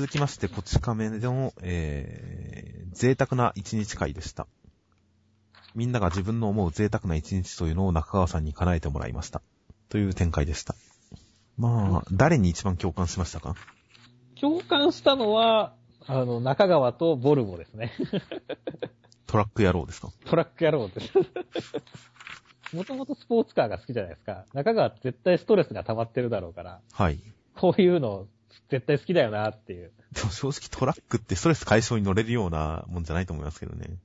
続きまして、こち亀の、えー、贅沢な一日会でした。みんなが自分の思う贅沢な一日というのを中川さんに叶えてもらいました。という展開でした。まあ、誰に一番共感しましたか？共感したのは、あの、中川とボルボですね。トラック野郎ですか？トラック野郎です。もともとスポーツカーが好きじゃないですか。中川絶対ストレスが溜まってるだろうから、はい。こういうの絶対好きだよなっていう。でも正直トラックってストレス解消に乗れるようなもんじゃないと思いますけどね。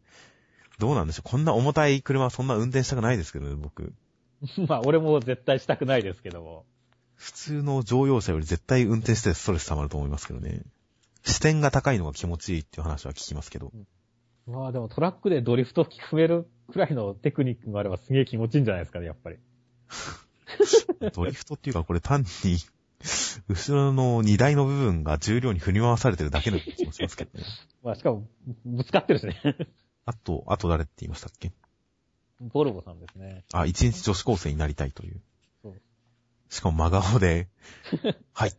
どうなんでしょうこんな重たい車はそんな運転したくないですけどね、僕。まあ、俺も絶対したくないですけども。普通の乗用車より絶対運転してストレス溜まると思いますけどね。視点が高いのが気持ちいいっていう話は聞きますけど。まあでもトラックでドリフト踏めるくらいのテクニックがあればすげえ気持ちいいんじゃないですかね、やっぱり。ドリフトっていうかこれ単に、後ろの荷台の部分が重量に振り回されてるだけの気もしますけどね。まあしかも、ぶつかってるしね。あと、あと誰って言いましたっけ？ボルボさんですね。あ、一日女子高生になりたいという。そうしかも真顔で、はい。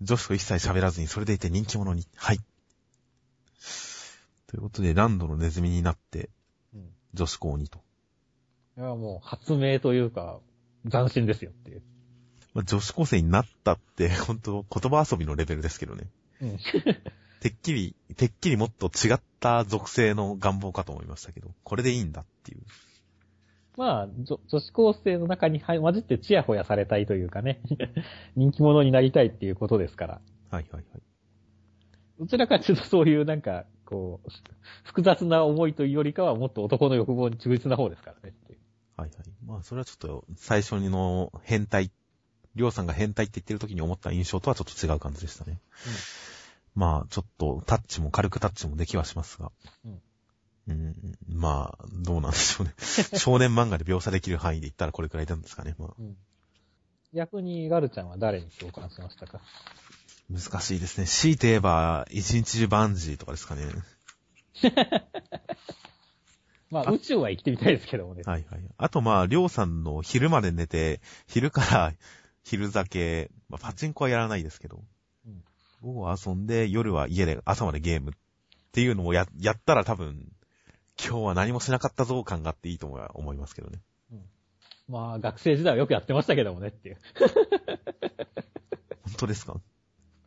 女子と一切喋らずに、それでいて人気者に、はい。ということで、ランドのネズミになって、うん。女子校にと。いや、もう発明というか、斬新ですよっていう。まあ、女子高生になったって、本当言葉遊びのレベルですけどね。うん。てっきり、てっきりもっと違った属性の願望かと思いましたけど、これでいいんだっていう。まあ、女女子高生の中に入混じってチヤホヤされたいというかね。人気者になりたいっていうことですから。はいはいはい。どちらかというとそういうなんか、こう、複雑な思いというよりかはもっと男の欲望に忠実な方ですからね。はいはい。まあ、それはちょっと、最初にの変態、りょうさんが変態って言ってる時に思った印象とはちょっと違う感じでしたね。まあ、ちょっと、タッチも軽くタッチもできはしますが。うんうん、まあ、どうなんでしょうね。少年漫画で描写できる範囲で言ったらこれくらいなんですかね。まあ、うん。逆にガルちゃんは誰に共感しましたか？難しいですね。強いて言えば、一日中バンジーとかですかね。まあ、あ宇宙は生きてみたいですけどもね。はいはい。あとまあ、りょうさんの昼まで寝て、昼から昼酒、まあ、パチンコはやらないですけど、うん午後遊んで、夜は家で朝までゲームっていうのをや、やったら多分、今日は何もしなかったぞ感があっていいとは思いますけどね。まあ、学生時代はよくやってましたけどもねっていう。本当ですか？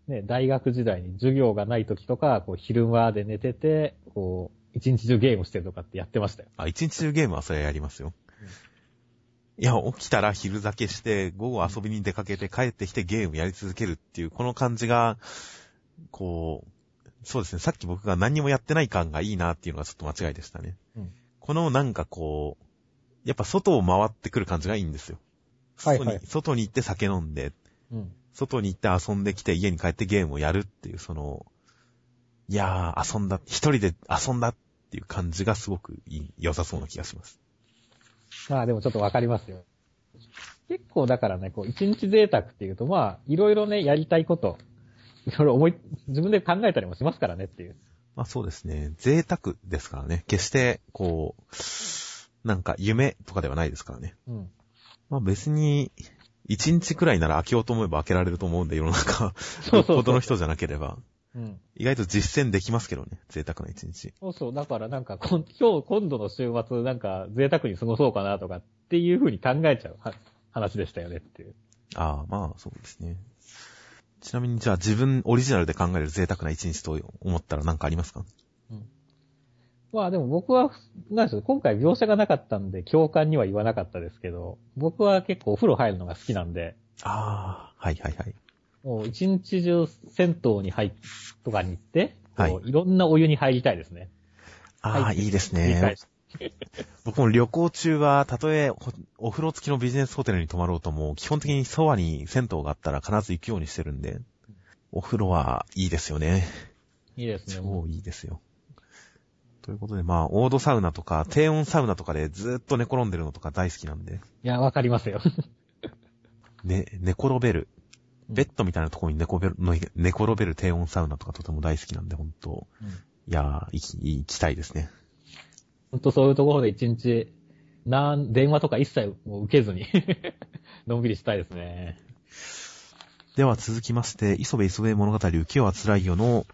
ね、大学時代に授業がない時とか、こう、昼間で寝てて、こう、一日中ゲームしてるとかってやってましたよ。あ、一日中ゲームはそれはやりますよ。いや、起きたら昼酒して、午後遊びに出かけて帰ってきてゲームやり続けるっていう、この感じが、こう、そうですね、さっき僕が何にもやってない感がいいなっていうのがちょっと間違いでしたね。うんこのなんかこう、やっぱ外を回ってくる感じがいいんですよ。はいはい外に行って酒飲んで、うん。外に行って遊んできて家に帰ってゲームをやるっていう、その、いやー、遊んだ、一人で遊んだっていう感じがすごく良さそうな気がします。まあでもちょっとわかりますよ。結構だからね、こう、一日贅沢っていうと、まあ、いろいろね、やりたいこと、いろいろ思い、自分で考えたりもしますからねっていう。まあそうですね。贅沢ですからね。決して、こう、なんか夢とかではないですからね。うん。まあ別に、一日くらいなら開けようと思えば開けられると思うんで、世の中、そうそうそうよっぽどの人じゃなければ。うん。意外と実践できますけどね。贅沢な一日。そうそう。だからなんか、今日、今度の週末、なんか、贅沢に過ごそうかなとかっていう風に考えちゃうは話でしたよねっていう。ああ、まあそうですね。ちなみにじゃあ自分オリジナルで考える贅沢な一日と思ったら何かありますか？まあでも僕は、なんでしょう、今回描写がなかったんで、共感には言わなかったですけど、僕は結構お風呂入るのが好きなんで、ああ、はいはいはい。もう一日中銭湯に入っ、とかに行って、はいいろんなお湯に入りたいですね。ああ、はいいいですね。僕も旅行中は、たとえほお風呂付きのビジネスホテルに泊まろうとも、基本的にそばに銭湯があったら必ず行くようにしてるんで、お風呂はいいですよね。いいですね。も超いいですよ。ということで、まあ、オードサウナとか、低温サウナとかでずーっと寝転んでるのとか大好きなんで、ういや、わかりますよ。ね、寝転べる。ベッドみたいなところに寝転べる、の寝転べる低温サウナとかとても大好きなんで、本当うんいやー、行き、行きたいですね。ほんとそういうところで一日、なん、電話とか一切もう受けずに、のんびりしたいですね。では続きまして、磯部磯部物語浮世は辛いよの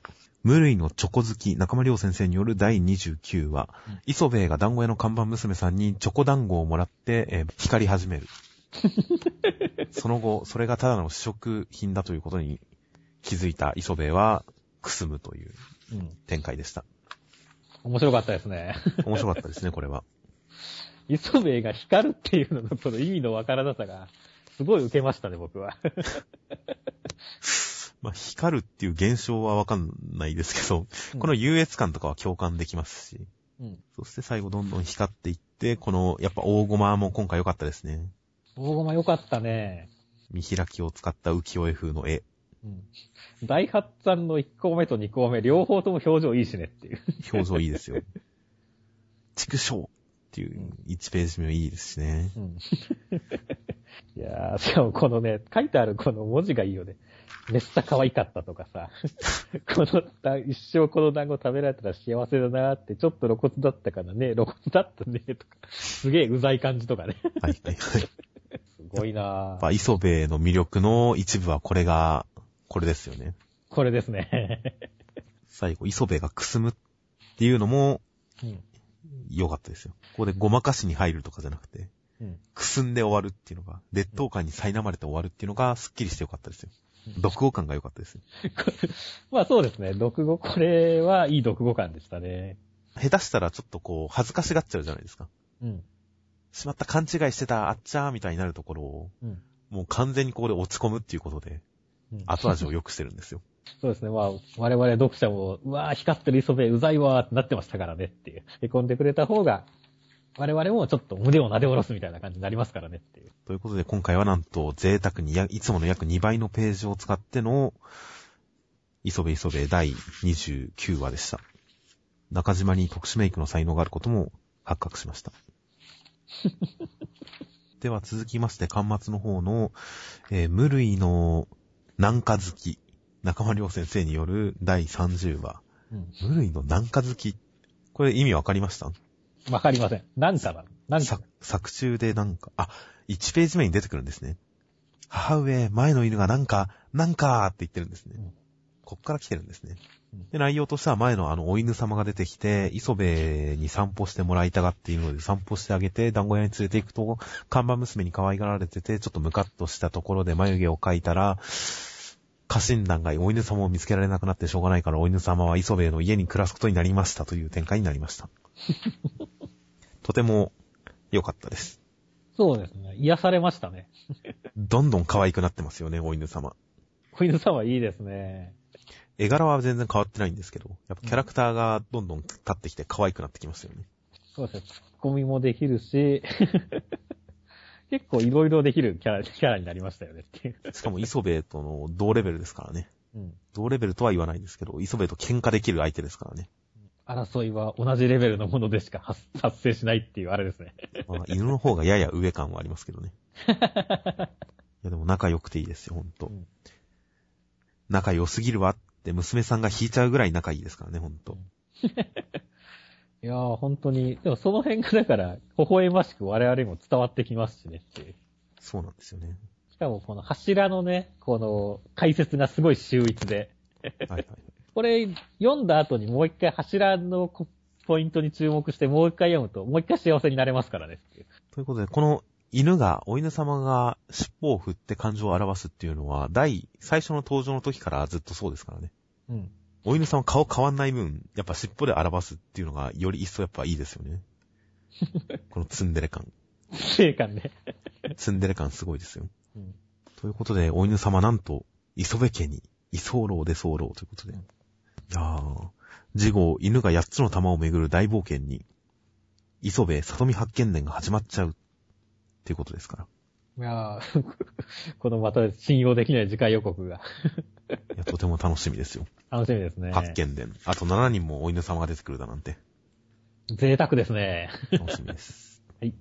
無類のチョコ好き中間良先生による第29話、うん磯部が団子屋の看板娘さんにチョコ団子をもらって、えー光り始める。その後、それがただの試食品だということに気づいた磯部はくすむといううん。展開でした。面白かったですね。面白かったですね、これは。磯部が光るっていうののこの意味のわからなさが、すごい受けましたね、僕は。まあ、光るっていう現象はわかんないですけど、この優越感とかは共感できますし、うん。そして最後どんどん光っていって、この、やっぱ大駒も今回良かったですね。大駒良かったね。見開きを使った浮世絵風の絵。うん。大八さんの1個目と2個目、両方とも表情いいしねっていう。表情いいですよ。畜生っていう1ページ目もいいですしね。うん。いやー、しかもこのね、書いてあるこの文字がいいよね。めっちゃ可愛かったとかさ。このだ、一生この団子食べられたら幸せだなーって、ちょっと露骨だったからね、露骨だったね、とか。すげえうざい感じとかね。はいはいはい。すごいなやっぁ。ぱ磯部の魅力の一部はこれが、これですよね。これですね。最後、磯部がくすむっていうのもうん。良かったですよ。ここでごまかしに入るとかじゃなくて、うん。くすんで終わるっていうのが、劣等感に苛まれて終わるっていうのが、スッキリして良かったですよ。読語感が良かったですよ。まあそうですね。読語、これはいい読語感でしたね。下手したらちょっとこう、恥ずかしがっちゃうじゃないですか。うん。しまった勘違いしてた、あっちゃーみたいになるところを、うん。もう完全にここで落ち込むっていうことで、うん後味を良くしてるんですよ。そうですね。まあ、我々読者も、うわぁ、光ってる磯部うざいわーってなってましたからねっていう。へこんでくれた方が、我々もちょっと胸を撫で下ろすみたいな感じになりますからねっていう。ということで今回はなんと贅沢にやいつもの約2倍のページを使っての、磯部磯部第29話でした。中島に特殊メイクの才能があることも発覚しました。では続きまして、端末の方の、えー無類の南下好き、中間良先生による第30話。うん。無類の南下好き。これ意味わかりました？わかりません。なんかだ。なんかさ。作中でなんか、あ、1ページ目に出てくるんですね。母上、前の犬がなんか、なんかって言ってるんですね。うんこっから来てるんですねうん。で、内容としては前のあの、お犬様が出てきて、磯部に散歩してもらいたがっているので散歩してあげて、団子屋に連れて行くと、看板娘に可愛がられてて、ちょっとムカッとしたところで眉毛を描いたら、家臣団がお犬様を見つけられなくなってしょうがないから、お犬様は磯部の家に暮らすことになりましたという展開になりました。とても良かったです。そうですね。癒されましたね。どんどん可愛くなってますよね、お犬様。小犬さんはいいですね。絵柄は全然変わってないんですけど、やっぱキャラクターがどんどん立ってきて可愛くなってきますよね。そうですね。ツッコミもできるし、結構いろいろできるキャラ、キャラになりましたよねっていう。しかも磯部との同レベルですからね。うん。同レベルとは言わないですけど、磯部と喧嘩できる相手ですからね。争いは同じレベルのものでしか発発生しないっていうあれですね。まあ、犬の方がやや上感はありますけどね。いやでも仲良くていいですよ、ほんと。うん仲良すぎるわって娘さんが引いちゃうぐらい仲いいですからね、ほんと。いやー、本当に、でもその辺がだから、微笑ましく我々にも伝わってきますしねっていう。そうなんですよね。しかもこの柱のね、この解説がすごい秀逸で、はいはい。これ読んだ後にもう一回柱のこポイントに注目してもう一回読むと、もう一回幸せになれますからねっていう。ということで、この犬が、お犬様が尻尾を振って感情を表すっていうのは、第、最初の登場の時からずっとそうですからね。うん。お犬様顔変わんない分、やっぱ尻尾で表すっていうのが、より一層やっぱいいですよね。このツンデレ感。成感ね。ツンデレ感すごいですよ。うん。ということで、お犬様なんと、磯部家に、居候出候ということで。いやー、次号、犬が8つの玉をめぐる大冒険に、磯部里見発見伝が始まっちゃう、っていうことですから。いやー このまた信用できない次回予告が。いや、とても楽しみですよ。楽しみですね。発見伝。あと7人もお犬様が出てくるだなんて。贅沢ですね。楽しみです。はい。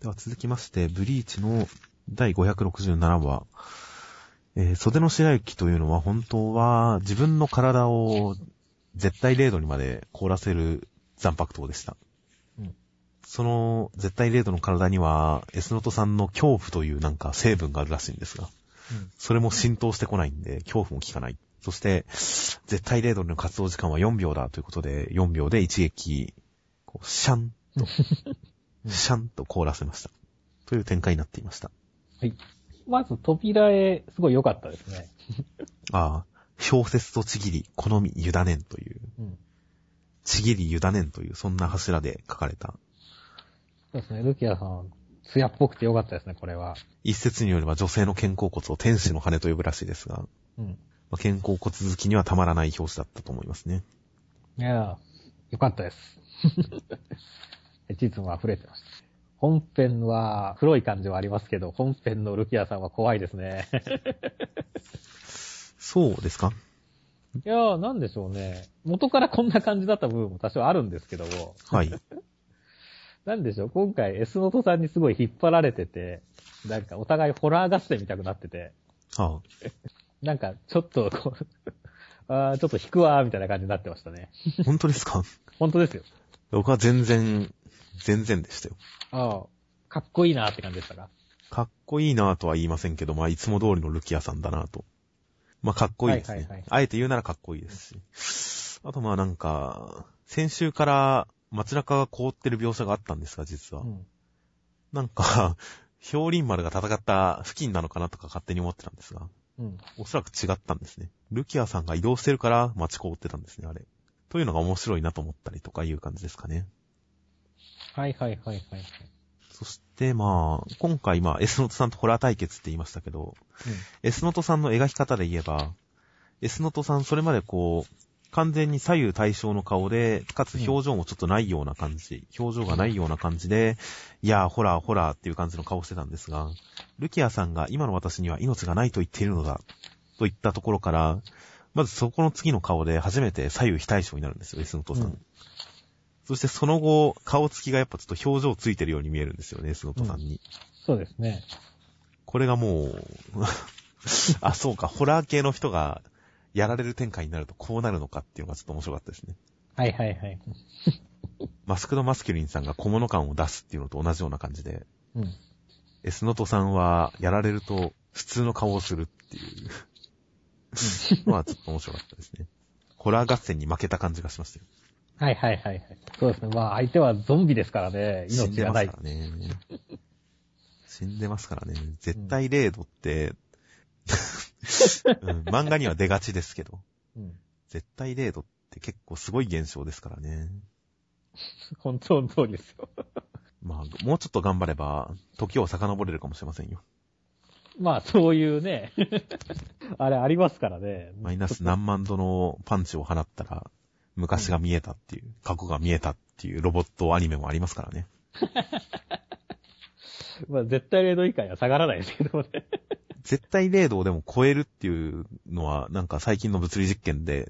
では続きまして、ブリーチの第567話。えー袖の白雪というのは本当は自分の体を絶対0度にまで凍らせる残白糖でした。うんその絶対0度の体には、エスノト酸の恐怖というなんか成分があるらしいんですが、それも浸透してこないんで、恐怖も効かない。そして、絶対0度の活動時間は4秒だということで、4秒で一撃、こうシャンと、うんシャンと凍らせました。という展開になっていました。まず扉絵、すごい良かったですね。ああ、小説とちぎり、好み、委ねんという、うん。ちぎり、委ねんという、そんな柱で書かれた。そうですね、ルキアさん、艶っぽくて良かったですね、これは。一説によれば女性の肩甲骨を天使の羽と呼ぶらしいですが、うん。まあ肩甲骨好きにはたまらない表紙だったと思いますね。いやー、良かったです。実も溢れてました。本編は黒い感じはありますけど、本編のルキアさんは怖いですね。そうですか？いやー、なんでしょうね。元からこんな感じだった部分も多少あるんですけども、はい。なんでしょう、今回 S ノートさんにすごい引っ張られてて、なんかお互いホラー合戦見たくなってて、ああ なんかちょっとこう、あーちょっと引くわーみたいな感じになってましたね。本当ですか？本当ですよ。僕は全然、全然でしたよ。ああ、かっこいいなーって感じでしたか？かっこいいなぁとは言いませんけど、まあ、いつも通りのルキアさんだなぁと。まあ、かっこいいですね。はいはいはいあえて言うならかっこいいですし。あとまあなんか、先週から街中が凍ってる描写があったんですが、実は。うん。なんか、氷林丸が戦った付近なのかなとか勝手に思ってたんですが、うん。おそらく違ったんですね。ルキアさんが移動してるから街凍ってたんですね、あれ。というのが面白いなと思ったりとかいう感じですかね。はいはいはいはいはい。そしてまあ、今回まあ、エスノトさんとホラー対決って言いましたけど、エスノトさんの描き方で言えば、エスノトさんそれまでこう、完全に左右対称の顔で、かつ表情もちょっとないような感じ、表情がないような感じで、いやー、ホラー、ホラーっていう感じの顔してたんですが、ルキアさんが今の私には命がないと言っているのだ、といったところから、まずそこの次の顔で初めて左右非対称になるんですよ、エスノトさん。うんそしてその後、顔つきがやっぱちょっと表情ついてるように見えるんですよね、エスノトさんに。そうですね。これがもう、あ、そうか、ホラー系の人がやられる展開になるとこうなるのかっていうのがちょっと面白かったですね。はいはいはい。マスクドマスキュリンさんが小物感を出すっていうのと同じような感じで、うん。エスノトさんはやられると普通の顔をするっていうのはちょっと面白かったですね。ホラー合戦に負けた感じがしましたよ。はいはいはいはい。そうですね。まあ相手はゾンビですからね。死ん命がない。でますからね。死んでますからね。絶対0度って、うん、漫画には出がちですけど、うん。絶対0度って結構すごい現象ですからね。本当の通りですよ。まあ、もうちょっと頑張れば、時を遡れるかもしれませんよ。まあそういうね、あれありますからね。マイナス何万度のパンチを放ったら、昔が見えたっていう、過去が見えたっていうロボットアニメもありますからね。まあ絶対0度以下には下がらないですけどね。絶対0度をでも超えるっていうのは、なんか最近の物理実験で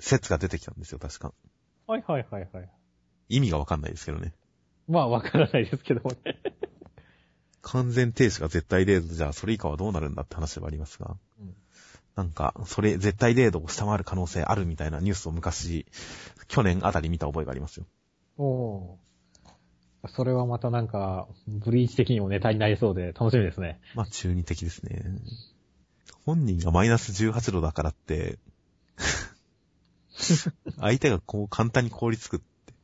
説が出てきたんですよ、確か。はいはいはいはい。意味がわかんないですけどね。まあわからないですけどもね。完全停止が絶対0度じゃあそれ以下はどうなるんだって話ではありますが。うんなんか、それ絶対0度を下回る可能性あるみたいなニュースを昔、去年あたり見た覚えがありますよ。おーそれはまたなんか、ブリーチ的にもネタになりそうで楽しみですね。まあ中二的ですね。本人がマイナス18度だからって、相手がこう簡単に凍りつくって、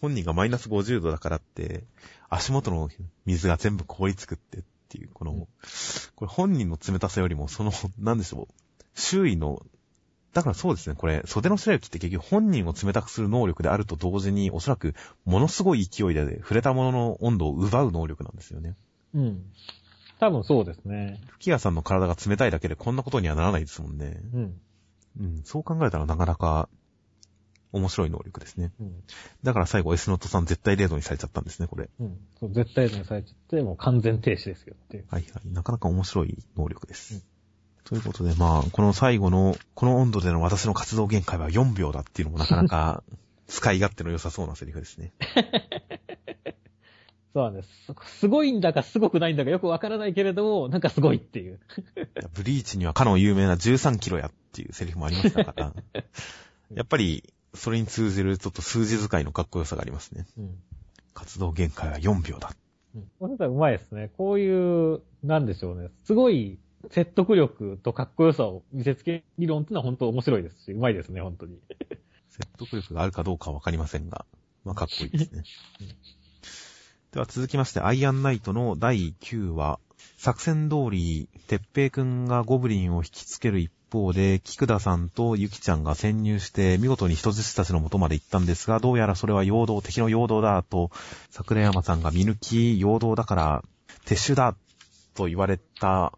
本人がマイナス50度だからって、足元の水が全部凍りつくってっていう、この、うんこれ本人の冷たさよりも、その、なんでしょう、周囲の、だからそうですね、これ、袖の白雪って結局本人を冷たくする能力であると同時に、おそらく、ものすごい勢いで触れたものの温度を奪う能力なんですよね。うん。多分そうですね。吹谷さんの体が冷たいだけでこんなことにはならないですもんね。うん。うん、そう考えたらなかなか面白い能力ですね。うん。だから最後 S ノットさん絶対0度にされちゃったんですね、これ。うん。そう、絶対にされちゃって、もう完全停止ですよっていう。はいはい。なかなか面白い能力です。うんということで、まあ、この最後の、この温度での私の活動限界は4秒だっていうのもなかなか 使い勝手の良さそうなセリフですね。そうなんです。すごいんだかすごくないんだかよくわからないけれども、なんかすごいっていう。ブリーチにはかの有名な13キロやっていうセリフもありましたから、やっぱり、それに通じるちょっと数字使いのかっこよさがありますね。うん。活動限界は4秒だ。うん。これうまいですね。こういう、なんでしょうね。すごい説得力とかっこよさを見せつける理論っていうのは本当面白いですし、うまいですね、本当に。説得力があるかどうかはわかりませんが、まあ、かっこいいですね。では続きまして、アイアンナイトの第9話。作戦通り、てっぺいくんがゴブリンを引きつける一方で、菊田さんとゆきちゃんが潜入して、見事に人質たちの元まで行ったんですが、どうやらそれは陽動、敵の陽動だと、桜山さんが見抜き、陽動だから、撤収だと言われた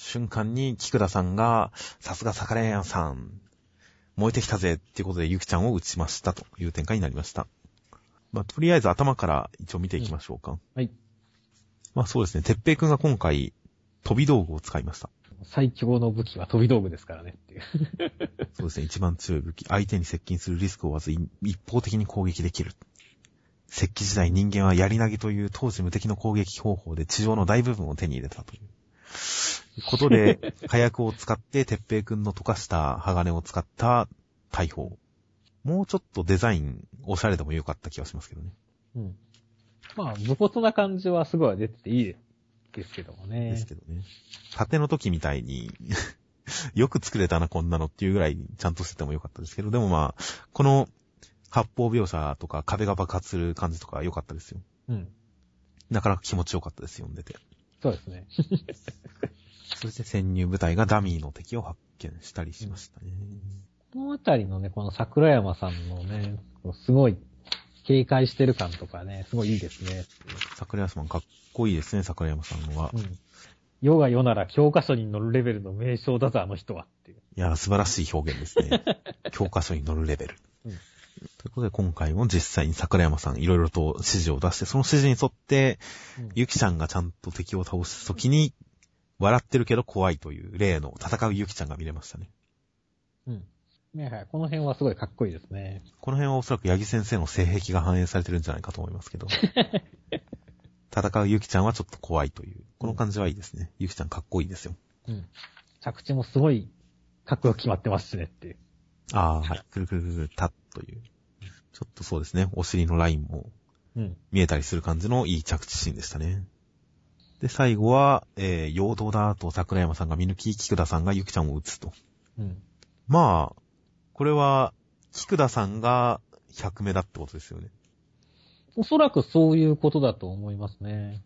瞬間に、菊田さんが、さすが桜山さん、燃えてきたぜっていうことでゆきちゃんを撃ちましたという展開になりました。まあ、とりあえず頭から一応見ていきましょうか。はい。まあそうですね、てっぺいくんが今回、飛び道具を使いました。最強の武器は飛び道具ですからねっていう。そうですね、一番強い武器。相手に接近するリスクを負わず、い一方的に攻撃できる。石器時代人間は槍投げという当時無敵の攻撃方法で地上の大部分を手に入れたという。ことで、火薬を使って、てっぺいくんの溶かした鋼を使った大砲。もうちょっとデザイン、おしゃれでもよかった気がしますけどね。うん。まあ、武骨な感じはすごい出てていいですけどもね。ですけどね。盾の時みたいに、よく作れたな、こんなのっていうぐらいちゃんとしててもよかったですけど、でもまあ、この発砲描写とか壁が爆発する感じとか良かったですよ。うん。なかなか気持ちよかったです、読んでて。そうですね。そして潜入部隊がダミーの敵を発見したりしましたね。このあたりのね、この桜山さんのね、すごい警戒してる感とかね、すごいいいですね。桜山さんかっこいいですね、桜山さんのは。いうん。世が世なら教科書に載るレベルの名称だぞ、あの人はっていう。やー、素晴らしい表現ですね。教科書に載るレベル。うんということで今回も実際に桜山さんいろいろと指示を出して、その指示に沿って、うんゆきちゃんがちゃんと敵を倒すときに、笑ってるけど怖いという例の戦うゆきちゃんが見れましたね。うん。ねはい。この辺はすごいかっこいいですね。この辺はおそらく八木先生の性癖が反映されてるんじゃないかと思いますけど。戦うゆきちゃんはちょっと怖いという。この感じはいいですね。ゆきちゃんかっこいいですよ。うん。着地もすごいかっこよく決まってますしねっていう。ああ、はい。くるくるくるたっという。ちょっとそうですね。お尻のラインもうん。見えたりする感じのいい着地シーンでしたね。で、最後は、えー、陽動だと桜山さんが見抜き、菊田さんがゆきちゃんを撃つと。うん。まあ、これは、菊田さんが100目だってことですよね。おそらくそういうことだと思いますね。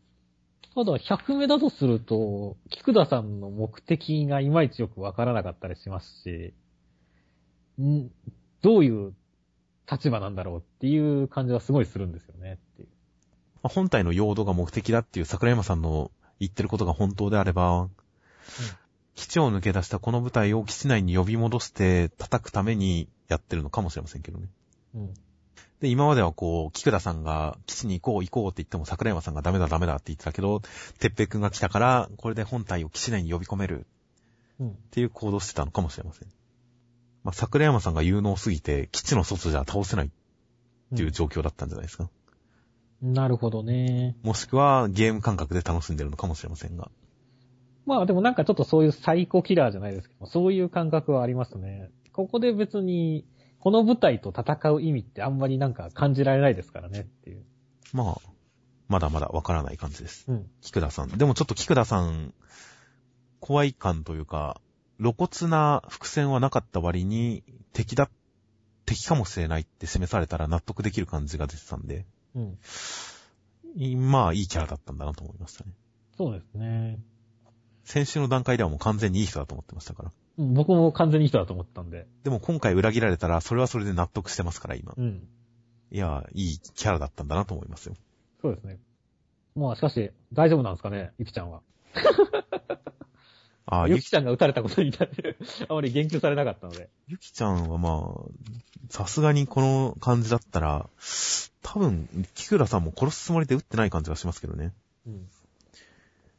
ただ、100目だとすると、菊田さんの目的がいまいちよくわからなかったりしますし、んどういう立場なんだろうっていう感じはすごいするんですよね本体の陽動が目的だっていう桜山さんの言ってることが本当であれば、基地を抜け出したこの部隊を基地内に呼び戻して叩くためにやってるのかもしれませんけどね。うん。で、今まではこう、菊田さんが基地に行こう行こうって言っても桜山さんがダメだダメだって言ってたけど、てっぺいくんが来たから、これで本体を基地内に呼び込めるうん。っていう行動してたのかもしれません。まあ、桜山さんが有能すぎて、基地の外じゃ倒せないっていう状況だったんじゃないですか。なるほどね。もしくは、ゲーム感覚で楽しんでるのかもしれませんが。まあでもなんかちょっとそういうサイコキラーじゃないですけど、そういう感覚はありますね。ここで別に、この舞台と戦う意味ってあんまりなんか感じられないですからねっていう。まあ、まだまだわからない感じです。うん。菊田さん。でもちょっと菊田さん、怖い感というか、露骨な伏線はなかった割に、敵だ、敵かもしれないって示されたら納得できる感じが出てたんで、うん。いまあ、いいキャラだったんだなと思いましたね。そうですね。先週の段階ではもう完全にいい人だと思ってましたから。うん僕も完全にいい人だと思ったんで。でも今回裏切られたら、それはそれで納得してますから、今。うん。いや、いいキャラだったんだなと思いますよ。そうですね。まあしかし、大丈夫なんですかね、ゆきちゃんは。ああ、ゆき、ちゃんが撃たれたことに対して、あまり言及されなかったので。ゆきちゃんはまあ、さすがにこの感じだったら、多分、キクラさんも殺すつもりで撃ってない感じがしますけどね。うん。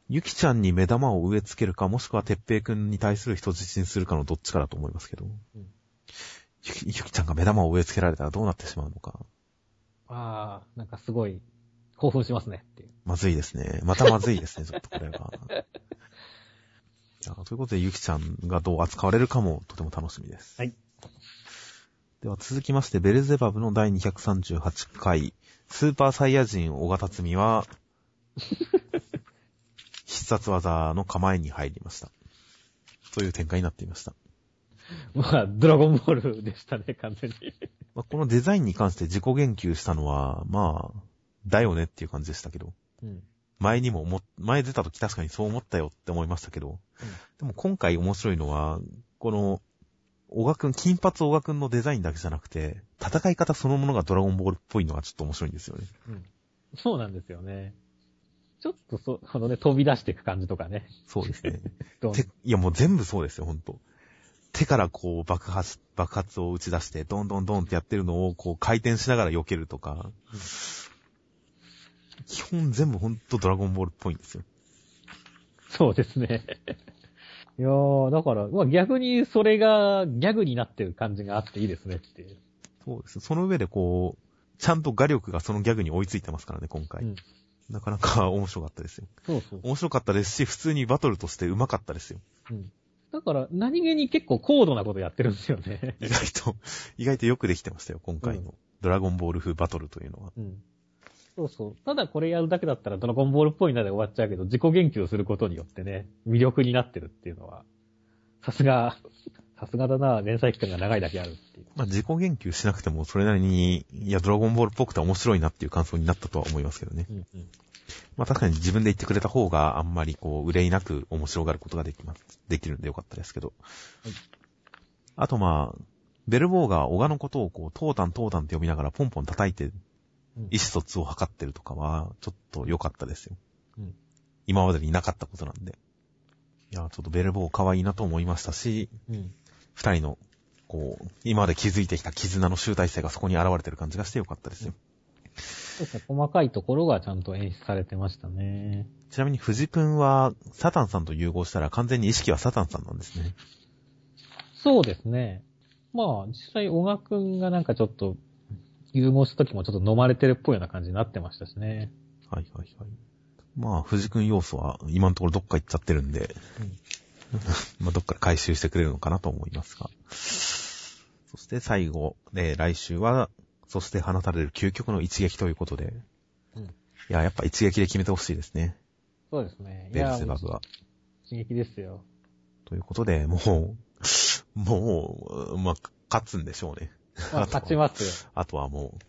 ゆきちゃんに目玉を植え付けるか、もしくはてっぺいくんに対する人質にするかのどっちかだと思いますけど。うんゆき、ゆきちゃんが目玉を植え付けられたらどうなってしまうのか。ああ、なんかすごい、興奮しますねっていう。まずいですね。またまずいですね、ちょっとこれは。ということで、ゆきちゃんがどう扱われるかもとても楽しみです。はい。では続きまして、ベルゼバブの第238回、スーパーサイヤ人小型積みは、必殺技の構えに入りました。という展開になっていました。まあ、ドラゴンボールでしたね、完全に。まあ、このデザインに関して自己言及したのは、まあ、だよねっていう感じでしたけど。うん。前にも思っ、前出た時確かにそう思ったよって思いましたけど。でも今回面白いのは、この、小賀くん、金髪小賀くんのデザインだけじゃなくて、戦い方そのものがドラゴンボールっぽいのがちょっと面白いんですよね。うん。そうなんですよね。ちょっとそ、このね、飛び出していく感じとかね。そうですね。いやもう全部そうですよ、ほんと。手からこう爆発、爆発を打ち出して、ドンドンドンってやってるのをこう回転しながら避けるとか。うん基本全部ほんとドラゴンボールっぽいんですよ。そうですね。いやー、だから、まあ逆にそれがギャグになってる感じがあっていいですねっていう。そうです。その上でこう、ちゃんと画力がそのギャグに追いついてますからね、今回。うんなかなか面白かったですよ。そうそう。面白かったですし、普通にバトルとして上手かったですよ。うん。だから、何気に結構高度なことやってるんですよね。意外と、意外とよくできてましたよ、今回の。ドラゴンボール風バトルというのは。うん。そうそう。ただこれやるだけだったらドラゴンボールっぽいなで終わっちゃうけど、自己言及することによってね、魅力になってるっていうのは、さすが、さすがだな、連載期間が長いだけあるっていう。まあ、自己言及しなくても、それなりに、いや、ドラゴンボールっぽくて面白いなっていう感想になったとは思いますけどね。うんうん。まあ、確かに自分で言ってくれた方があんまりこう、憂いなく面白がることができます。できるんでよかったですけど。はいあとまあ、ベルボーが小賀のことをこう、トータントータンって呼びながらポンポン叩いて、うん意思疎通を図ってるとかは、ちょっと良かったですよ。うん今までになかったことなんで。いや、ちょっとベルボー可愛いなと思いましたし、うん。二人の、こう、今まで築いてきた絆の集大成がそこに現れてる感じがして良かったですよ。そうですね、細かいところがちゃんと演出されてましたね。ちなみに藤君は、サタンさんと融合したら完全に意識はサタンさんなんですね。そうですね。まあ、実際、小川くんがなんかちょっと、融合した時もちょっと飲まれてるっぽいような感じになってましたしね。はいはいはい。まあ、藤君要素は今のところどっか行っちゃってるんで、まあ、どっかで回収してくれるのかなと思いますが。そして最後、で、来週は、そして放たれる究極の一撃ということで、うんいや、やっぱ一撃で決めてほしいですね。そうですね。ベルセバブは。刺激ですよ。ということで、もう、もう、まあ、勝つんでしょうね。まあ、あとは勝ちますよ。あとはもう、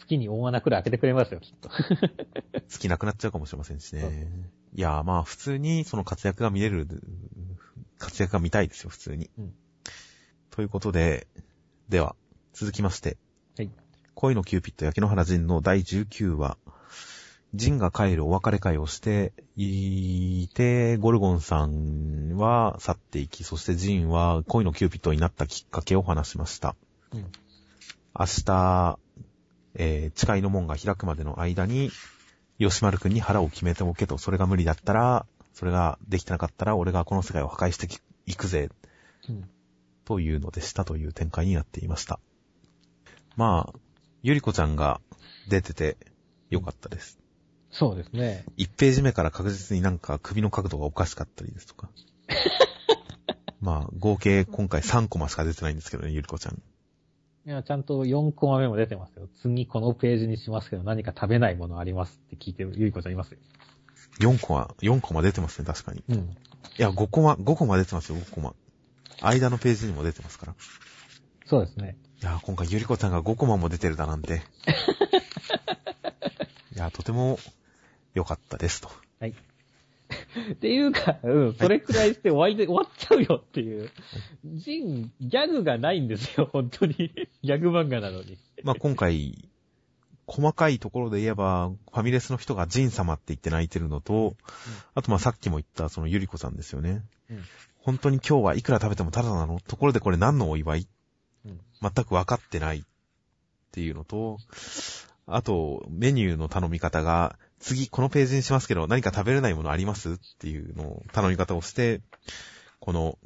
月に大穴くらい開けてくれますよ、きっと。好きなくなっちゃうかもしれませんしね。いや、まあ、普通にその活躍が見れる、活躍が見たいですよ、普通に。うんということで、では、続きまして。はい。恋のキューピット焼き野原仁の第19話。仁が帰るお別れ会をしていて、ゴルゴンさんは去っていき、そして仁は恋のキューピットになったきっかけを話しました。うん。明日、えー誓いの門が開くまでの間に、吉丸くんに腹を決めておけと、それが無理だったら、それができてなかったら、俺がこの世界を破壊していくぜ、うん。というのでしたという展開になっていました。まあ、ゆりこちゃんが出ててよかったです。そうですね。1ページ目から確実になんか首の角度がおかしかったりですとか。まあ、合計今回3コマしか出てないんですけどね、ゆりこちゃん。いや、ちゃんと4コマ目も出てますよ。次このページにしますけど何か食べないものありますって聞いてるゆいこちゃんいますよ。4コマ、4コマ出てますね、確かに。うん。いや、5コマ、5コマ出てますよ、5コマ。間のページにも出てますから。そうですね。いや、今回ゆりこちゃんが5コマも出てるだなんて。いや、とても良かったですと。はい。っていうか、うん、それくらいして終わりで、終わっちゃうよっていう。ジン、ギャグがないんですよ、本当に。ギャグ漫画なのに。まあ、今回、細かいところで言えば、ファミレスの人がジン様って言って泣いてるのと、あとまあさっきも言ったそのゆりこさんですよね。うん本当に今日はいくら食べてもタダなの？ところでこれ何のお祝い？うん全く分かってないっていうのと、あと、メニューの頼み方が、次このページにしますけど何か食べれないものあります？っていうのを頼み方をして、この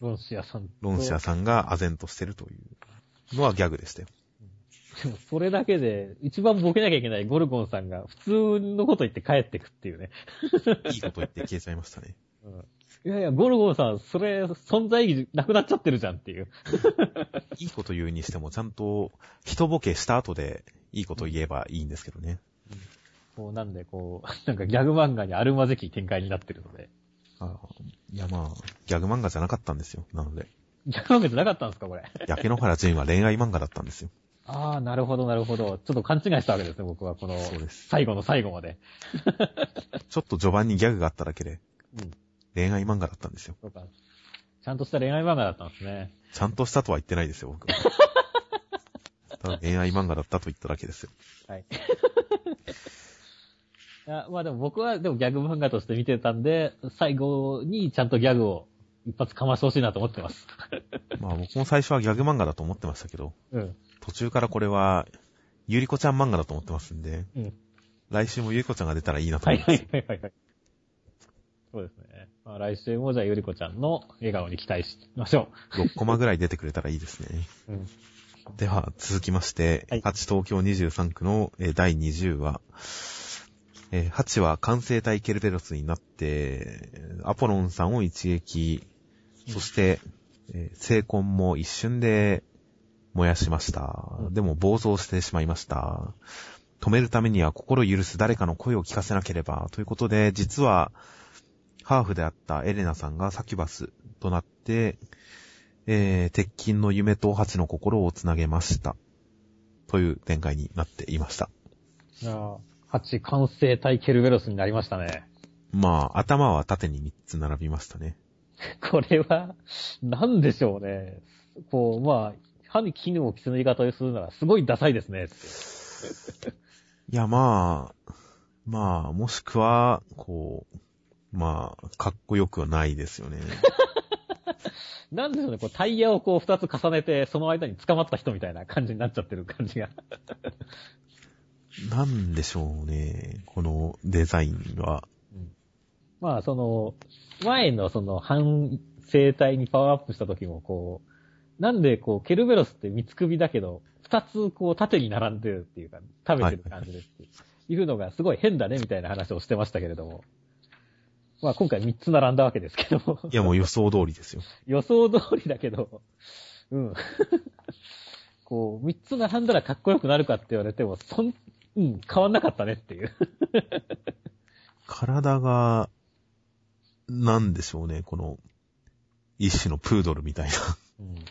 ロンシアさんと。ロンシアさんが唖然としてるというのはギャグでしたよ。でもそれだけで、一番ボケなきゃいけないゴルゴンさんが普通のこと言って帰ってくっていうね。いいこと言って消えちゃいましたね。う んいやいや、ゴルゴンさん、それ、存在意義なくなっちゃってるじゃんっていう。いいこと言うにしても、ちゃんと、人ボケした後で、いいこと言えばいいんですけどね。こう、なんで、こう、なんかギャグ漫画にあるまじき展開になってるので。あいやまあ、ギャグ漫画じゃなかったんですよ。なので。ギャグ漫画じゃなかったんですか、これ。焼け野原純は恋愛漫画だったんですよ。ああ、なるほど、なるほど。ちょっと勘違いしたわけですね、僕は。この、そうです。最後の最後まで。ちょっと序盤にギャグがあっただけで、うん。恋愛漫画だったんですよ。そうか。ちゃんとした恋愛漫画だったんですね。ちゃんとしたとは言ってないですよ、僕は。ただ恋愛漫画だったと言っただけですよ。はい。いや、まあでも僕はでもギャグ漫画として見てたんで、最後にちゃんとギャグを一発かましてほしいなと思ってます。まあ僕も最初はギャグ漫画だと思ってましたけど、うん。途中からこれは、ゆりこちゃん漫画だと思ってますんで、うん。来週もゆりこちゃんが出たらいいなと思います。いはいはいはい。そうですね。まあ来週もじゃあゆりこちゃんの笑顔に期待しましょ6コマぐらい出てくれたらいいですね。う。うん。では、続きまして、はい8東京23区のえー第20話、えー8は完成体ケルベロスになって、アポロンさんを一撃、そして、えー聖魂も一瞬で燃やしました。うんでも暴走してしまいました。止めるためには心許す誰かの声を聞かせなければ。ということで、実は、ハーフであったエレナさんがサキュバスとなって、えー、鉄筋の夢とハチの心をつなげました。という展開になっていました。いやー8完成体ケルベロスになりましたね。まあ、頭は縦に3つ並びましたね。これは、なんでしょうね。こう、まあ、歯に絹を着せの言い方をするなら、すごいダサいですね。いや、まあ、まあ、もしくは、こう、まあ、かっこよくはないですよね。なんでしょうね、こうタイヤをこう二つ重ねて、その間に捕まった人みたいな感じになっちゃってる感じが。なんでしょうね、このデザインは。まあ、その、前のその反生体にパワーアップした時も、こう、なんでこう、ケルベロスって三つ首だけど、二つこう縦に並んでるっていうか、食べてる感じですっていうのがすごい変だねみたいな話をしてましたけれども。まあ今回三つ並んだわけですけども。いや、もう予想通りですよ。予想通りだけど、うん。こう、三つ並んだらかっこよくなるかって言われても、そん、うん、変わんなかったねっていう。体が、なんでしょうね、この、一種のプードルみたいな。うん。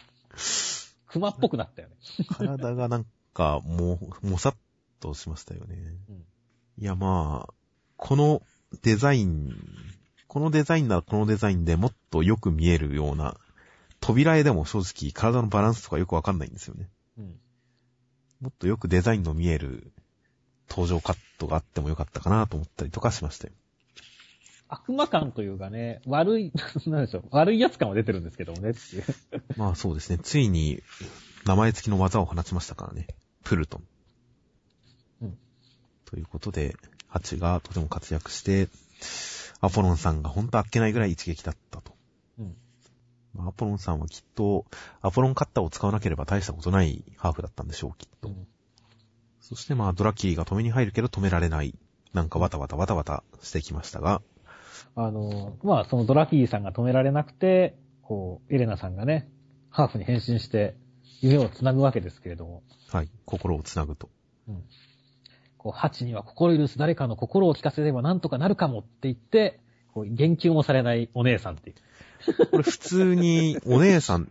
熊っぽくなったよね。体がなんか、も、もさっとしましたよね。うんいや、まあ、このデザイン、このデザインならこのデザインでもっとよく見えるような、扉絵でも正直体のバランスとかよくわかんないんですよね。うん。もっとよくデザインの見える登場カットがあってもよかったかなと思ったりとかしましたよ。悪魔感というかね、悪い、なんでしょう、悪いやつ感は出てるんですけどもねっていう。まあそうですね。ついに名前付きの技を放ちましたからね。プルトン。うんということで、ハチがとても活躍して、アポロンさんがほんとあっけないぐらい一撃だったと。うん。まあアポロンさんはきっと、アポロンカッターを使わなければ大したことないハーフだったんでしょう、きっと。うんそしてまあドラッキーが止めに入るけど止められない。なんかわたわたわたわたしてきましたが、あの、まあ、そのドラキーさんが止められなくて、こう、エレナさんがね、ハーフに変身して、夢を繋ぐわけですけれども、はい、心をつなぐと。うん。こう、ハチには心許す誰かの心を聞かせればなんとかなるかもって言って、こう、言及もされないお姉さんっていう。これ普通にお姉さん、い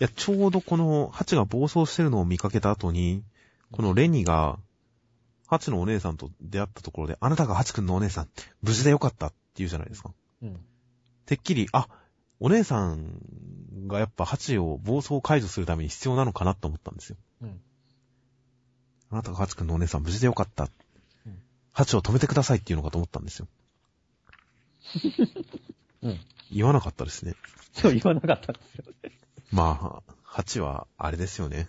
や、ちょうどこのハチが暴走してるのを見かけた後に、このレニが、ハチのお姉さんと出会ったところで、あなたがハチ君のお姉さん、無事でよかったって言うじゃないですか。うん。てっきり、あ、お姉さんがやっぱハチを暴走解除するために必要なのかなと思ったんですよ。うん。あなたがハチ君のお姉さん無事でよかった。うんハチを止めてくださいっていうのかと思ったんですよ。うん。言わなかったですね。そう言わなかったんですよ。まあ、ハチは、あれですよね。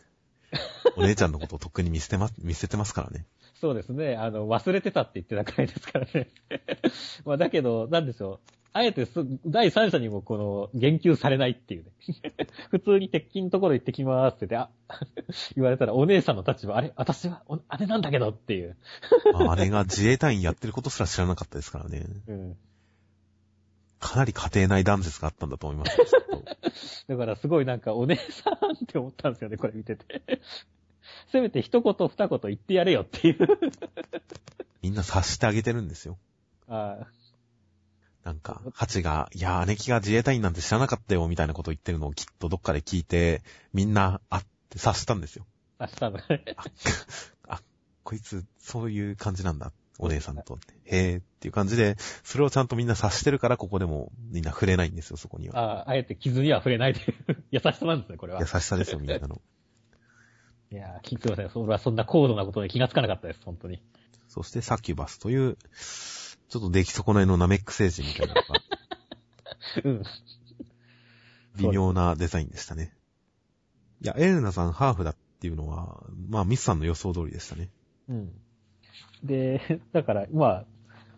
お姉ちゃんのことをとっくに見捨てま、見捨ててますからね。そうですね。あの、忘れてたって言ってたくらいですからね。まあ、だけど、なんでしょう。あえてす、第三者にもこの、言及されないっていうね。普通に鉄筋のところ行ってきますってて、あ、言われたらお姉さんの立場、あれ私はお姉なんだけどっていう。ああれが自衛隊員やってることすら知らなかったですからね。うん。かなり家庭内断絶があったんだと思います だからすごいなんかお姉さんって思ったんですよね、これ見てて。せめて一言二言言ってやれよっていう。みんな察してあげてるんですよ。あなんか、ハチが、いや、姉貴が自衛隊員なんて知らなかったよ、みたいなことを言ってるのをきっとどっかで聞いて、みんな、あって察したんですよ。明日の。あ、こいつ、そういう感じなんだ。お姉さんと。へーっていう感じで、それをちゃんとみんな察してるから、ここでもみんな触れないんですよ、そこには。ああ、あえて傷には触れないという優しさなんですね、これは。優しさですよ、みんなの。いやー、聞いてません。それはそんな高度なことに気がつかなかったです、本当に。そして、サキュバスという、ちょっと出来損ないのナメック星人みたいなのが、うん。微妙なデザインでしたね。いや、エレナさんハーフだっていうのは、まあ、ミスさんの予想通りでしたね。うん。で、だから、まあ、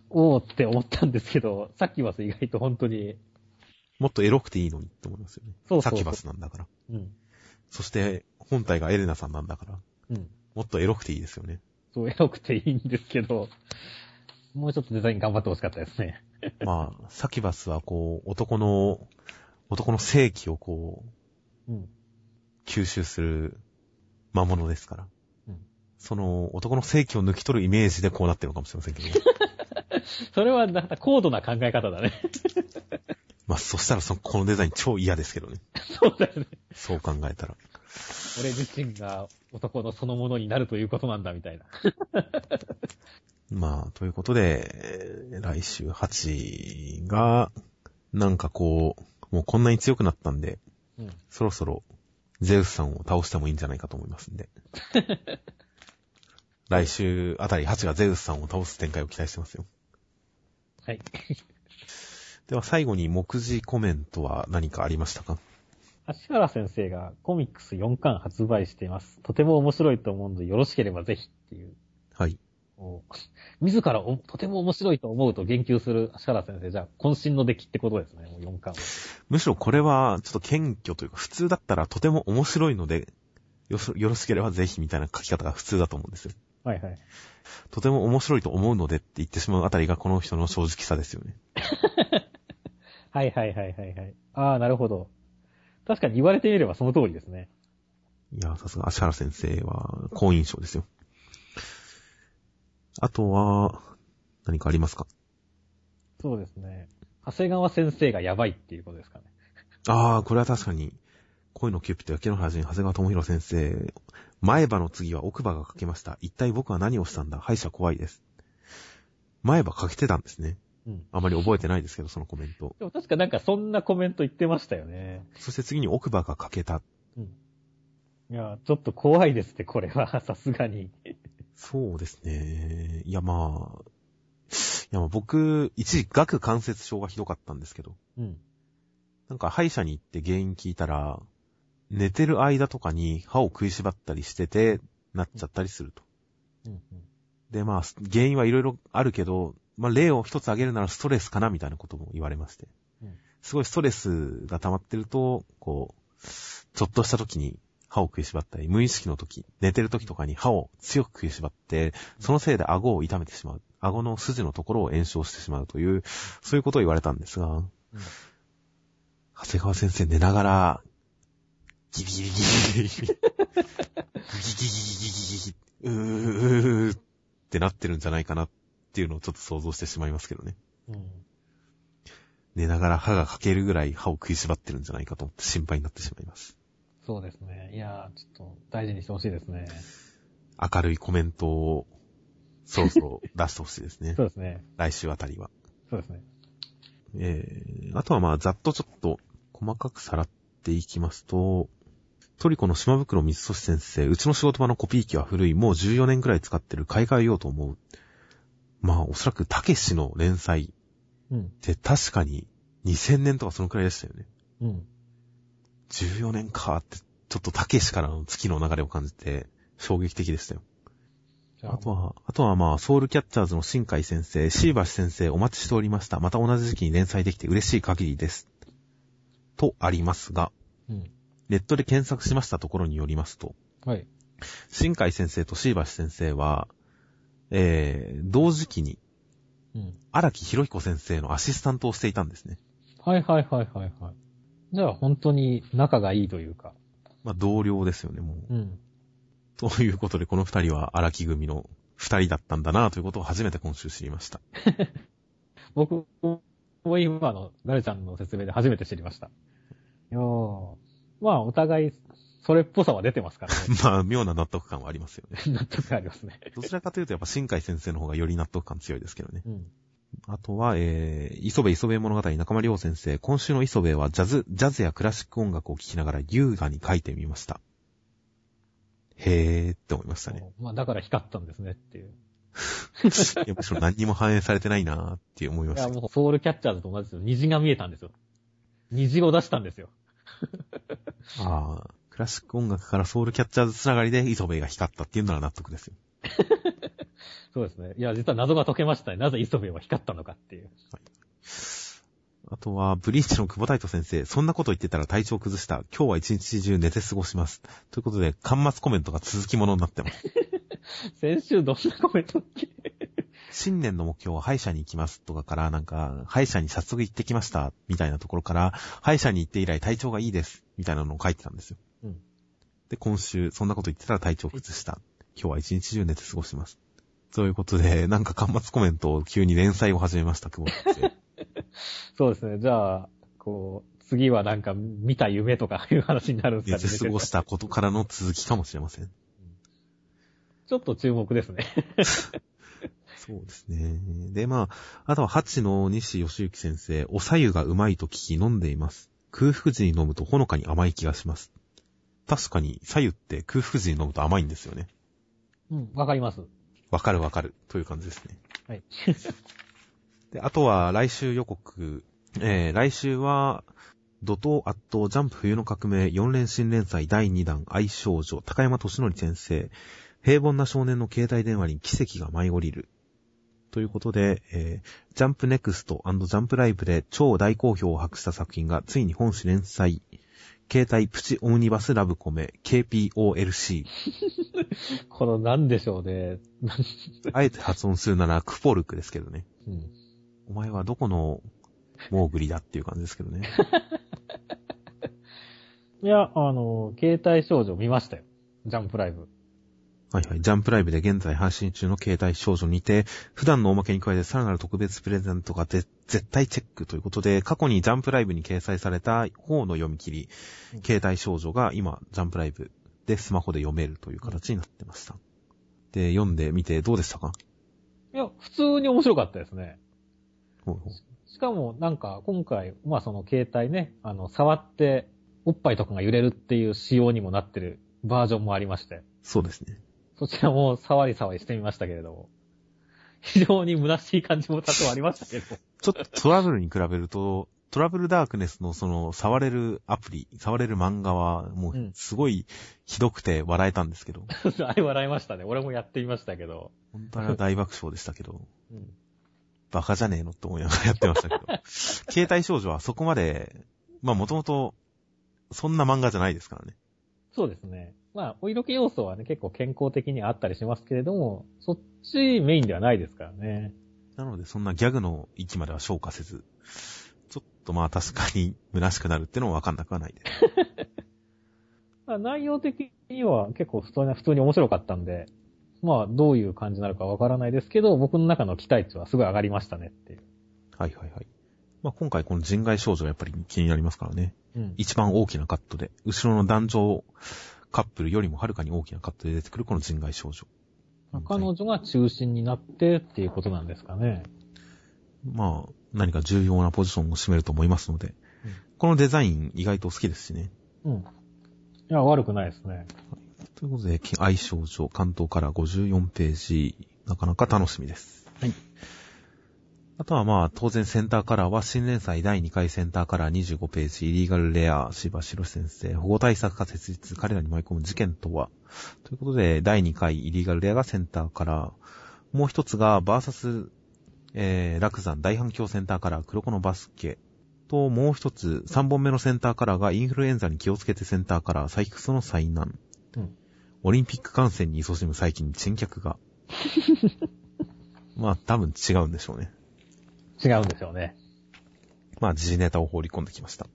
おーって思ったんですけど、さっきは意外と本当に、もっとエロくていいのにって思いますよね。そうそうそうサキュバスなんだから。うん。そして、本体がエレナさんなんだから、うん。もっとエロくていいですよね。そう、エロくていいんですけど、もうちょっとデザイン頑張ってほしかったですね。まあ、サキュバスはこう、男の、男の性器をこう、うん。吸収する魔物ですから。うんその、男の性器を抜き取るイメージでこうなってるのかもしれませんけど。それは、なんか高度な考え方だね。まあ、そしたらその、このデザイン超嫌ですけどね。そうだよね。そう考えたら。俺自身が男のそのものになるということなんだ、みたいな。まあ、ということで、えー来週8が、なんかこう、もうこんなに強くなったんで、うん。そろそろ、ゼウスさんを倒してもいいんじゃないかと思いますんで。来週あたり8がゼウスさんを倒す展開を期待してますよ。はい。では最後に目次コメントは何かありましたか？足原先生がコミックス4巻発売しています。とても面白いと思うので、よろしければぜひっていう。はい。自らおとても面白いと思うと言及する足原先生、じゃあ、渾身の出来ってことですね、もう4巻は。むしろこれは、ちょっと謙虚というか、普通だったらとても面白いので、よろしければぜひみたいな書き方が普通だと思うんですよ。はいはい。とても面白いと思うのでって言ってしまうあたりがこの人の正直さですよね。はいはいはいはいはい。ああ、なるほど。確かに言われてみればその通りですね。いや、さすが足原先生は好印象ですよ。あとは、何かありますか？そうですね。長谷川先生がやばいっていうことですかね。ああ、これは確かに、恋のキューピット焼け野原人、長谷川智弘先生、前歯の次は奥歯がかけました。一体僕は何をしたんだ？歯医者怖いです。前歯かけてたんですね。うん。あまり覚えてないですけど、そのコメント。でも確かなんかそんなコメント言ってましたよね。そして次に奥歯がかけた。うん。いや、ちょっと怖いですって、これは、さすがに。そうですね。いや、まあ、いや、まあ僕、一時、顎関節症がひどかったんですけど、うん。なんか歯医者に行って原因聞いたら、寝てる間とかに歯を食いしばったりしてて、なっちゃったりすると。うん。うん。で、まあ、原因はいろいろあるけど、まあ、例を一つ挙げるならストレスかなみたいなことも言われまして。うんすごいストレスが溜まってると、こう、ちょっとした時に歯を食いしばったり、無意識の時、寝てる時とかに歯を強く食いしばって、そのせいで顎を痛めてしまう。顎の筋のところを炎症してしまうという、そういうことを言われたんですが、長谷川先生寝ながら、ギリギリギリギリギリ、ギリギリギリギリギリ、うーうーってなってるんじゃないかなっていうのをちょっと想像してしまいますけどね。うん。寝ながら歯が欠けるぐらい歯を食いしばってるんじゃないかと思って心配になってしまいます。そうですね。いやー、ちょっと大事にしてほしいですね。明るいコメントをそろそろ出してほしいですねそ。うですね。来週あたりは。そうですね。えー、あとはまあざっとちょっと細かくさらっていきますと、トリコの島袋水俊先生、うちの仕事場のコピー機は古い、もう14年くらい使ってる、買い替えようと思う。まあおそらくたけしの連載うんっ。て確かに2000年とかそのくらいでしたよね。うん。14年かって、ちょっとたけしからの月の流れを感じて、衝撃的でしたよ。あとは、あとはまあ、ソウルキャッチャーズの新海先生、シーバシ先生お待ちしておりました。また同じ時期に連載できて嬉しい限りです。とありますが、うん。ネットで検索しましたところによりますと、はい。新海先生とシーバシ先生は、えー、同時期にうん。荒木博彦先生のアシスタントをしていたんですね。はいはいはいはいはい。じゃあ本当に仲がいいというか。まあ、同僚ですよね、もう。うん。ということで、この二人は荒木組の二人だったんだなということを初めて今週知りました。僕も今のガルちゃんの説明で初めて知りました。いやーまあ、お互い、それっぽさは出てますからね。まあ、妙な納得感はありますよね。納得ありますね。どちらかというと、やっぱ新海先生の方がより納得感強いですけどね。うん。あとは、えー、磯部磯部物語中間良先生。今週の磯部はジャズ、ジャズやクラシック音楽を聴きながら優雅に書いてみました。へーって思いましたね。まあ、だから光ったんですねっていう。い やむしろ何にも反映されてないなーって思いまいや、した。もうソウルキャッチャーズと同じですよ。虹が見えたんですよ。虹を出したんですよ。ああ、クラシック音楽からソウルキャッチャーズつながりで磯部が光ったっていうのは納得ですよ。そうですね。いや、実は謎が解けましたね。なぜ磯部は光ったのかっていう。あとは、ブリーチの久保太斗先生。そんなこと言ってたら体調崩した。今日は一日中寝て過ごします。ということで、端末コメントが続きものになってます。先週どんなコメントっけ？新年の目標は歯医者に行きますとかから、なんか、歯医者に早速行ってきました、みたいなところから、歯医者に行って以来体調がいいです、みたいなのを書いてたんですよ。うんで、今週、そんなこと言ってたら体調崩した。今日は一日中寝て過ごします。ということで、なんか端末コメントを急に連載を始めました、久保先生。そうですね。じゃあ、こう、次はなんか見た夢とかいう話になるんですかね。寝て過ごしたことからの続きかもしれません。ちょっと注目ですね。そうですね。で、まあ、あとは、ハチの西義行先生、おさゆがうまいと聞き飲んでいます。空腹時に飲むとほのかに甘い気がします。確かに、さゆって空腹時に飲むと甘いんですよね。うん、わかります。わかるわかる。という感じですね。はい。で、あとは、来週予告。えー、来週は、怒涛圧倒ジャンプ冬の革命4連新連載第2弾愛少女高山俊則先生平凡な少年の携帯電話に奇跡が舞い降りる。ということで、えー、ジャンプネクストジャンプライブで超大好評を博した作品がついに本誌連載。携帯プチオムニバスラブコメ KPOLC。このなんでしょうね。あえて発音するならクポルクですけどね。うん。お前はどこのモーグリだっていう感じですけどね。いや、あの、携帯少女見ましたよ。ジャンプライブ。はいはい。ジャンプライブで現在配信中の携帯少女にて、普段のおまけに加えてさらなる特別プレゼントがぜ絶対チェックということで、過去にジャンプライブに掲載された方の読み切り、うん携帯少女が今、ジャンプライブでスマホで読めるという形になってました。で、読んでみてどうでしたか？いや、普通に面白かったですね。ほうほうしかも、なんか、今回、まあその携帯ね、あの、触って、おっぱいとかが揺れるっていう仕様にもなってるバージョンもありまして、そうですね。そちらも触り触りしてみましたけれども、非常に虚しい感じも多少ありましたけど、ちょっとトラブルに比べると、トラブルダークネスのその触れるアプリ、触れる漫画はもううんすごいひどくて笑えたんですけど、あれ笑いましたね。俺もやってみましたけど、本当は大爆笑でしたけど、うんバカじゃねえのって思いながらやってましたけど。携帯少女はそこまで、まあもともと、そんな漫画じゃないですからね。そうですね。まあ、お色気要素はね、結構健康的にあったりしますけれども、そっちメインではないですからね。なのでそんなギャグの域までは消化せず、ちょっとまあ確かに虚しくなるっていうのもわかんなくはないです。まあ、内容的には結構普通に、普通に面白かったんで、まあ、どういう感じになるかわからないですけど、僕の中の期待値はすごい上がりましたねっていう。はいはいはい。まあ今回この人外少女がやっぱり気になりますからね。うん。一番大きなカットで、後ろの男女カップルよりもはるかに大きなカットで出てくるこの人外少女。彼女が中心になってっていうことなんですかね。まあ、何か重要なポジションを占めると思いますので、うんこのデザイン意外と好きですしね。うん。いや、悪くないですね。ということで、愛少女関東から54ページ、なかなか楽しみです。はい。あとはまあ、当然センターカラーは新連載第2回センターカラー25ページ、イリーガルレア、柴城先生、保護対策課設立、彼らに舞い込む事件とは。ということで、第2回イリーガルレアがセンターカラー。もう一つが、バーサス、えー、落山大反響センターカラー、黒子のバスケ。と、もう一つ、3本目のセンターカラーがインフルエンザに気をつけてセンターカラー、サイクスの災難。うんオリンピック観戦に勤しむ最近に珍客が。まあ、多分違うんでしょうね。違うんでしょうね。まあ、時事ネタを放り込んできました。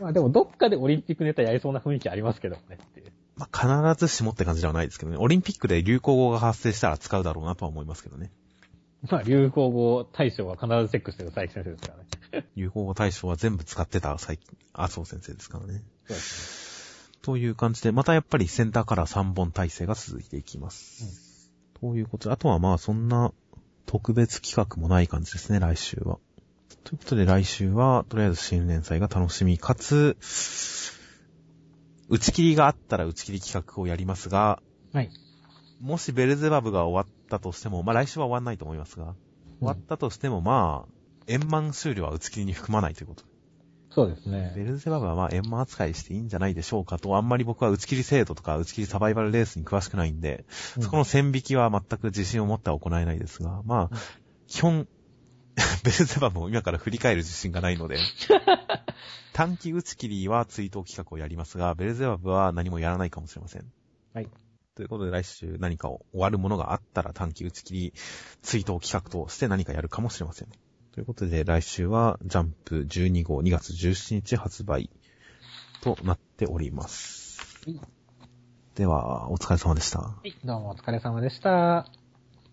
まあでも、どっかでオリンピックネタやりそうな雰囲気ありますけどねっていう。まあ、必ずしもって感じではないですけどね。オリンピックで流行語が発生したら使うだろうなとは思いますけどね。まあ、流行語大賞は必ずチェックしてる佐伯先生ですからね。流行語大賞は全部使ってた最近、麻生先生ですからね。そうですという感じで、またやっぱりセンターから3本体制が続いていきます。ということで、あとはまあそんな特別企画もない感じですね、来週は。ということで来週は、とりあえず新年祭が楽しみ、かつ、打ち切りがあったら打ち切り企画をやりますが、ね。はい。もしベルゼバブが終わったとしても、まあ来週は終わんないと思いますが、終わったとしてもまあ、円満終了は打ち切りに含まないということで。そうですベね。ルゼバブはまあ円満扱いしていいんじゃないでしょうかと、あんまり僕は打ち切り制度とか打ち切りサバイバルレースに詳しくないんで、そこの線引きは全く自信を持っては行えないですが、まあ、基本、ベルゼバブも今から振り返る自信がないので、短期打ち切りは追悼企画をやりますが、ベルゼバブは何もやらないかもしれません。はい。ということで来週何か終わるものがあったら短期打ち切り追悼企画として何かやるかもしれません。ということで来週はジャンプ12号2月17日発売となっております。はいでは、お疲れ様でした。はい。どうもお疲れ様でした。